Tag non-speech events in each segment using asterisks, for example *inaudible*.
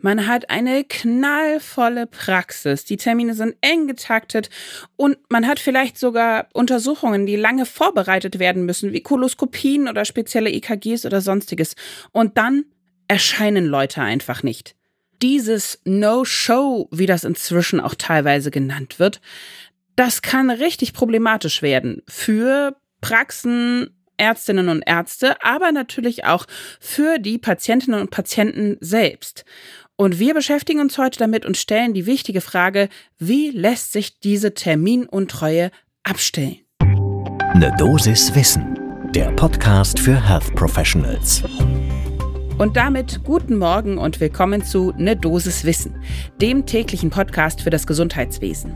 Man hat eine knallvolle Praxis. Die Termine sind eng getaktet und man hat vielleicht sogar Untersuchungen, die lange vorbereitet werden müssen, wie Koloskopien oder spezielle EKGs oder sonstiges. Und dann erscheinen Leute einfach nicht. Dieses No-Show, wie das inzwischen auch teilweise genannt wird, das kann richtig problematisch werden für Praxen, Ärztinnen und Ärzte, aber natürlich auch für die Patientinnen und Patienten selbst. Und wir beschäftigen uns heute damit und stellen die wichtige Frage, wie lässt sich diese Terminuntreue abstellen? Eine Dosis Wissen, der Podcast für Health Professionals. Und damit guten Morgen und willkommen zu Ne Dosis Wissen, dem täglichen Podcast für das Gesundheitswesen.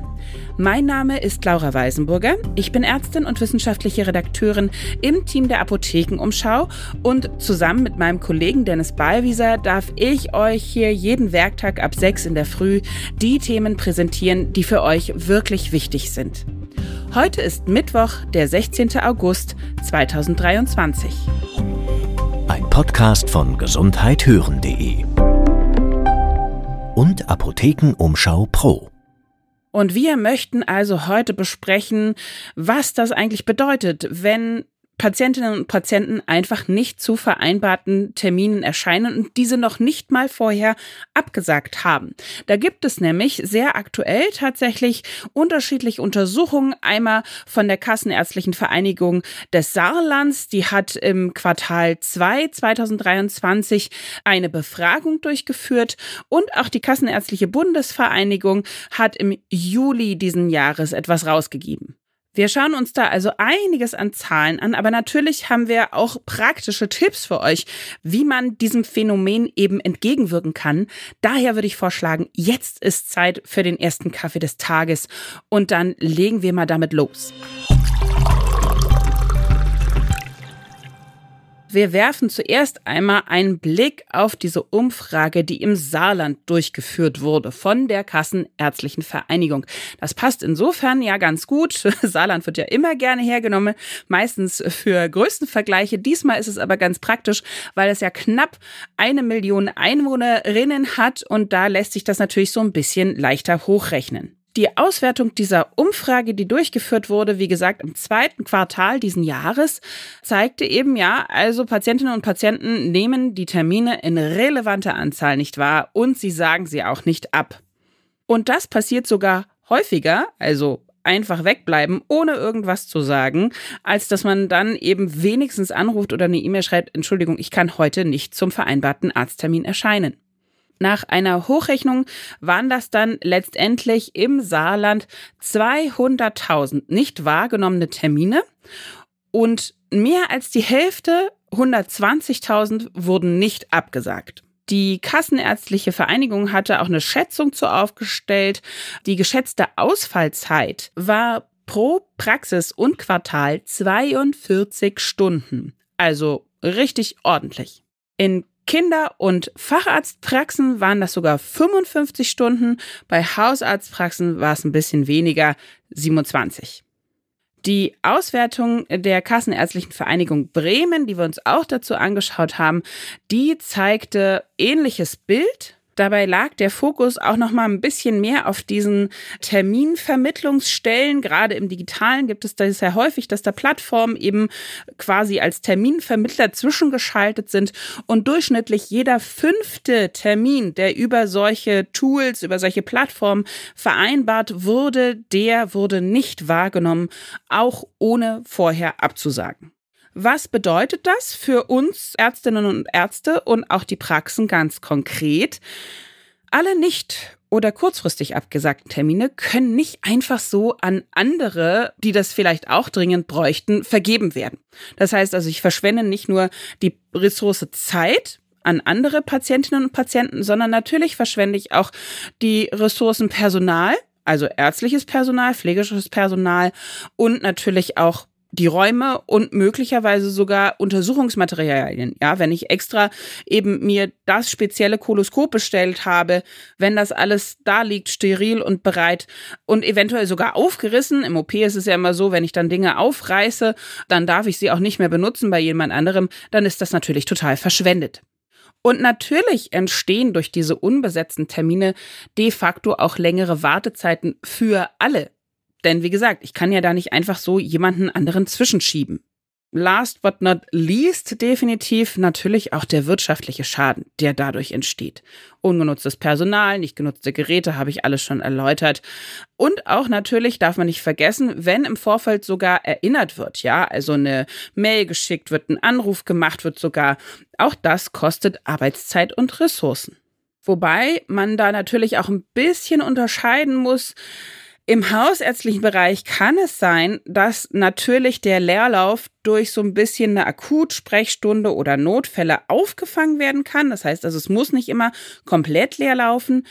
Mein Name ist Laura Weisenburger. Ich bin Ärztin und wissenschaftliche Redakteurin im Team der Apothekenumschau und zusammen mit meinem Kollegen Dennis Ballwieser darf ich euch hier jeden Werktag ab 6 in der Früh die Themen präsentieren, die für euch wirklich wichtig sind. Heute ist Mittwoch, der 16. August 2023. Podcast von gesundheithören.de und Apothekenumschau Pro. Und wir möchten also heute besprechen, was das eigentlich bedeutet, wenn Patientinnen und Patienten einfach nicht zu vereinbarten Terminen erscheinen und diese noch nicht mal vorher abgesagt haben. Da gibt es nämlich sehr aktuell tatsächlich unterschiedliche Untersuchungen. Einmal von der Kassenärztlichen Vereinigung des Saarlands, die hat im Quartal 2 2023 eine Befragung durchgeführt und auch die Kassenärztliche Bundesvereinigung hat im Juli diesen Jahres etwas rausgegeben. Wir schauen uns da also einiges an Zahlen an, aber natürlich haben wir auch praktische Tipps für euch, wie man diesem Phänomen eben entgegenwirken kann. Daher würde ich vorschlagen, jetzt ist Zeit für den ersten Kaffee des Tages und dann legen wir mal damit los. Wir werfen zuerst einmal einen Blick auf diese Umfrage, die im Saarland durchgeführt wurde von der Kassenärztlichen Vereinigung. Das passt insofern ja ganz gut. *laughs* Saarland wird ja immer gerne hergenommen, meistens für Größenvergleiche. Diesmal ist es aber ganz praktisch, weil es ja knapp eine Million Einwohnerinnen hat und da lässt sich das natürlich so ein bisschen leichter hochrechnen. Die Auswertung dieser Umfrage, die durchgeführt wurde, wie gesagt, im zweiten Quartal diesen Jahres, zeigte eben ja, also Patientinnen und Patienten nehmen die Termine in relevanter Anzahl nicht wahr und sie sagen sie auch nicht ab. Und das passiert sogar häufiger, also einfach wegbleiben, ohne irgendwas zu sagen, als dass man dann eben wenigstens anruft oder eine E-Mail schreibt, Entschuldigung, ich kann heute nicht zum vereinbarten Arzttermin erscheinen. Nach einer Hochrechnung waren das dann letztendlich im Saarland 200.000 nicht wahrgenommene Termine und mehr als die Hälfte, 120.000, wurden nicht abgesagt. Die Kassenärztliche Vereinigung hatte auch eine Schätzung zu aufgestellt. Die geschätzte Ausfallzeit war pro Praxis und Quartal 42 Stunden. Also richtig ordentlich. In Kinder- und Facharztpraxen waren das sogar 55 Stunden, bei Hausarztpraxen war es ein bisschen weniger, 27. Die Auswertung der Kassenärztlichen Vereinigung Bremen, die wir uns auch dazu angeschaut haben, die zeigte ähnliches Bild. Dabei lag der Fokus auch noch mal ein bisschen mehr auf diesen Terminvermittlungsstellen. Gerade im Digitalen gibt es das sehr häufig, dass da Plattformen eben quasi als Terminvermittler zwischengeschaltet sind und durchschnittlich jeder fünfte Termin, der über solche Tools, über solche Plattformen vereinbart wurde, der wurde nicht wahrgenommen, auch ohne vorher abzusagen. Was bedeutet das für uns Ärztinnen und Ärzte und auch die Praxen ganz konkret? Alle nicht oder kurzfristig abgesagten Termine können nicht einfach so an andere, die das vielleicht auch dringend bräuchten, vergeben werden. Das heißt also, ich verschwende nicht nur die Ressource Zeit, an andere Patientinnen und Patienten, sondern natürlich verschwende ich auch die Ressourcen Personal, also ärztliches Personal, pflegerisches Personal und natürlich auch die Räume und möglicherweise sogar Untersuchungsmaterialien. Ja, wenn ich extra eben mir das spezielle Koloskop bestellt habe, wenn das alles da liegt, steril und bereit und eventuell sogar aufgerissen. Im OP ist es ja immer so, wenn ich dann Dinge aufreiße, dann darf ich sie auch nicht mehr benutzen bei jemand anderem, dann ist das natürlich total verschwendet. Und natürlich entstehen durch diese unbesetzten Termine de facto auch längere Wartezeiten für alle. Denn wie gesagt, ich kann ja da nicht einfach so jemanden anderen zwischenschieben. Last but not least definitiv natürlich auch der wirtschaftliche Schaden, der dadurch entsteht. Ungenutztes Personal, nicht genutzte Geräte habe ich alles schon erläutert. Und auch natürlich darf man nicht vergessen, wenn im Vorfeld sogar erinnert wird, ja, also eine Mail geschickt wird, ein Anruf gemacht wird sogar, auch das kostet Arbeitszeit und Ressourcen. Wobei man da natürlich auch ein bisschen unterscheiden muss, im hausärztlichen Bereich kann es sein, dass natürlich der Leerlauf durch so ein bisschen eine Akutsprechstunde oder Notfälle aufgefangen werden kann. Das heißt also, es muss nicht immer komplett leer laufen.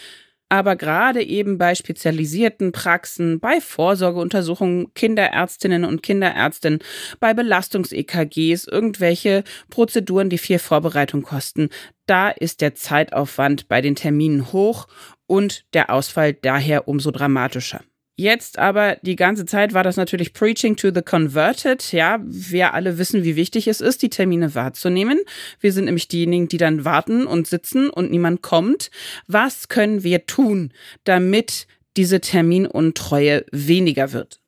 Aber gerade eben bei spezialisierten Praxen, bei Vorsorgeuntersuchungen, Kinderärztinnen und Kinderärztinnen, bei Belastungs-EKGs, irgendwelche Prozeduren, die viel Vorbereitung kosten, da ist der Zeitaufwand bei den Terminen hoch und der Ausfall daher umso dramatischer. Jetzt aber die ganze Zeit war das natürlich Preaching to the Converted. Ja, wir alle wissen, wie wichtig es ist, die Termine wahrzunehmen. Wir sind nämlich diejenigen, die dann warten und sitzen und niemand kommt. Was können wir tun, damit diese Terminuntreue weniger wird?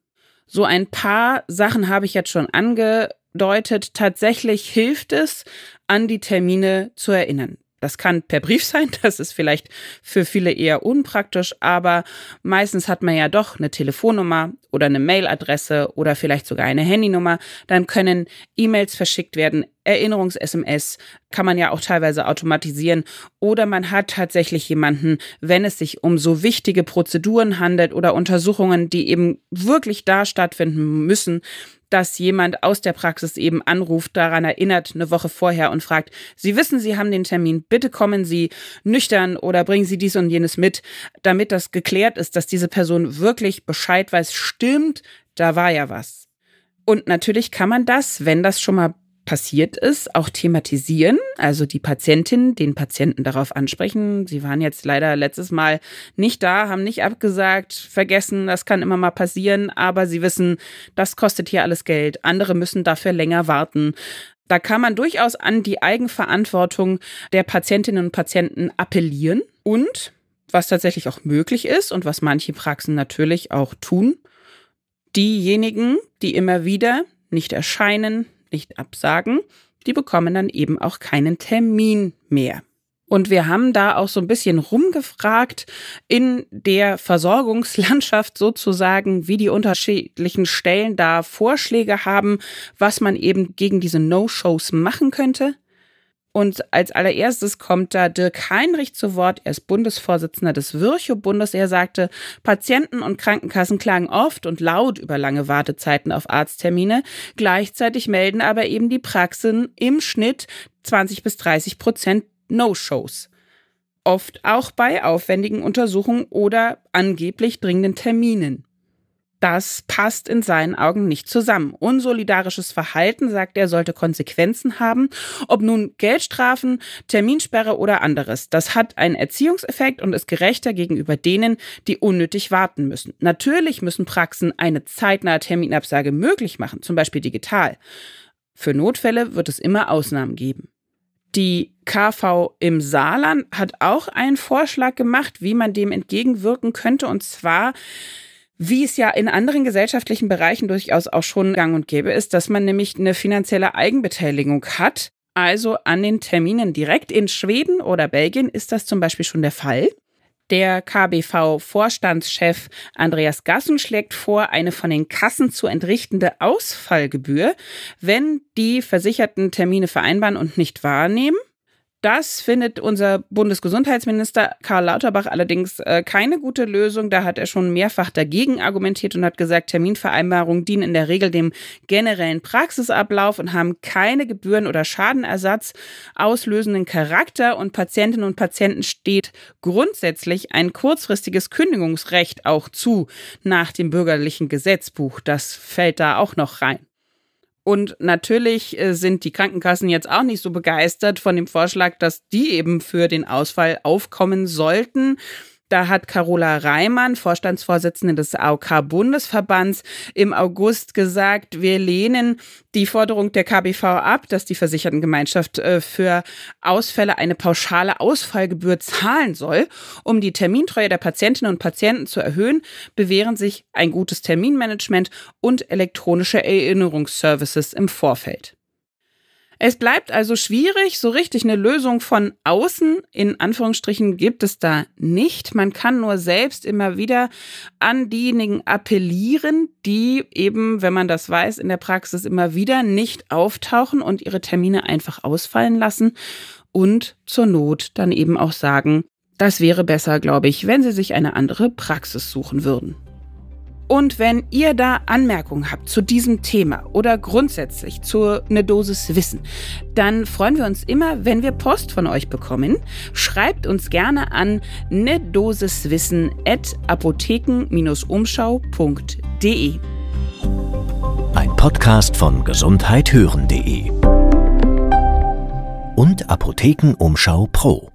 So ein paar Sachen habe ich jetzt schon angedeutet. Tatsächlich hilft es, an die Termine zu erinnern. Das kann per Brief sein, *laughs* das ist vielleicht für viele eher unpraktisch, aber meistens hat man ja doch eine Telefonnummer oder eine Mailadresse oder vielleicht sogar eine Handynummer. Dann können E-Mails verschickt werden, Erinnerungs-SMS kann man ja auch teilweise automatisieren oder man hat tatsächlich jemanden, wenn es sich um so wichtige Prozeduren handelt oder Untersuchungen, die eben wirklich da stattfinden müssen, dass jemand aus der Praxis eben anruft, daran erinnert, eine Woche vorher und fragt, Sie wissen, Sie haben den Termin, bitte kommen Sie nüchtern oder bringen Sie dies und jenes mit, damit das geklärt ist, dass diese Person wirklich Bescheid weiß, stimmt, da war ja was. Und natürlich kann man das, wenn das schon mal passiert ist, auch thematisieren, also die Patientin, den Patienten darauf ansprechen. Sie waren jetzt leider letztes Mal nicht da, haben nicht abgesagt, vergessen, das kann immer mal passieren, aber sie wissen, das kostet hier alles Geld, andere müssen dafür länger warten. Da kann man durchaus an die Eigenverantwortung der Patientinnen und Patienten appellieren und was tatsächlich auch möglich ist und was manche Praxen natürlich auch tun, diejenigen, die immer wieder nicht erscheinen, nicht absagen, die bekommen dann eben auch keinen Termin mehr. Und wir haben da auch so ein bisschen rumgefragt in der Versorgungslandschaft sozusagen, wie die unterschiedlichen Stellen da Vorschläge haben, was man eben gegen diese No-Shows machen könnte. Und als allererstes kommt da Dirk Heinrich zu Wort. Er ist Bundesvorsitzender des Virchow-Bundes. Er sagte, Patienten und Krankenkassen klagen oft und laut über lange Wartezeiten auf Arzttermine. Gleichzeitig melden aber eben die Praxen im Schnitt 20 bis 30 Prozent No-Shows. Oft auch bei aufwendigen Untersuchungen oder angeblich dringenden Terminen das passt in seinen Augen nicht zusammen. Unsolidarisches Verhalten, sagt er, sollte Konsequenzen haben, ob nun Geldstrafen, Terminsperre oder anderes. Das hat einen Erziehungseffekt und ist gerechter gegenüber denen, die unnötig warten müssen. Natürlich müssen Praxen eine zeitnahe Terminabsage möglich machen, zum Beispiel digital. Für Notfälle wird es immer Ausnahmen geben. Die KV im Saarland hat auch einen Vorschlag gemacht, wie man dem entgegenwirken könnte, und zwar wie es ja in anderen gesellschaftlichen Bereichen durchaus auch schon gang und gäbe ist, dass man nämlich eine finanzielle Eigenbeteiligung hat. Also an den Terminen direkt in Schweden oder Belgien ist das zum Beispiel schon der Fall. Der KBV-Vorstandschef Andreas Gassen schlägt vor, eine von den Kassen zu entrichtende Ausfallgebühr, wenn die Versicherten Termine vereinbaren und nicht wahrnehmen. Das findet unser Bundesgesundheitsminister Karl Lauterbach allerdings äh, keine gute Lösung. Da hat er schon mehrfach dagegen argumentiert und hat gesagt, Terminvereinbarungen dienen in der Regel dem generellen Praxisablauf und haben keine Gebühren oder Schadenersatz auslösenden Charakter und Patientinnen und Patienten steht grundsätzlich ein kurzfristiges Kündigungsrecht auch zu nach dem bürgerlichen Gesetzbuch. Das fällt da auch noch rein. Und natürlich äh, sind die Krankenkassen jetzt auch nicht so begeistert von dem Vorschlag, dass die eben für den Ausfall aufkommen sollten. Da hat Carola Reimann, Vorstandsvorsitzende des AOK-Bundesverbands, im August gesagt, wir lehnen die Forderung der KBV ab, dass die Versichertengemeinschaft äh, für Ausfälle eine pauschale Ausfallgebühr zahlen soll. Um die Termintreue der Patientinnen und Patienten zu erhöhen, bewähren sich ein gutes Terminmanagement und elektronische Erinnerungsservices im Vorfeld. Es bleibt also schwierig, so richtig eine Lösung von außen, in Anführungsstrichen, gibt es da nicht. Man kann nur selbst immer wieder an diejenigen appellieren, die eben, wenn man das weiß, in der Praxis immer wieder nicht auftauchen und ihre Termine einfach ausfallen lassen und zur Not dann eben auch sagen, das wäre besser, glaube ich, wenn sie sich eine andere Praxis suchen würden. Und wenn ihr da Anmerkungen habt zu diesem Thema oder grundsätzlich zu einer Dosis Wissen, dann freuen wir uns immer, wenn wir Post von euch bekommen. Schreibt uns gerne an ne Wissen at apotheken-umschau.de. Ein Podcast von gesundheithören.de und Apothekenumschau Pro.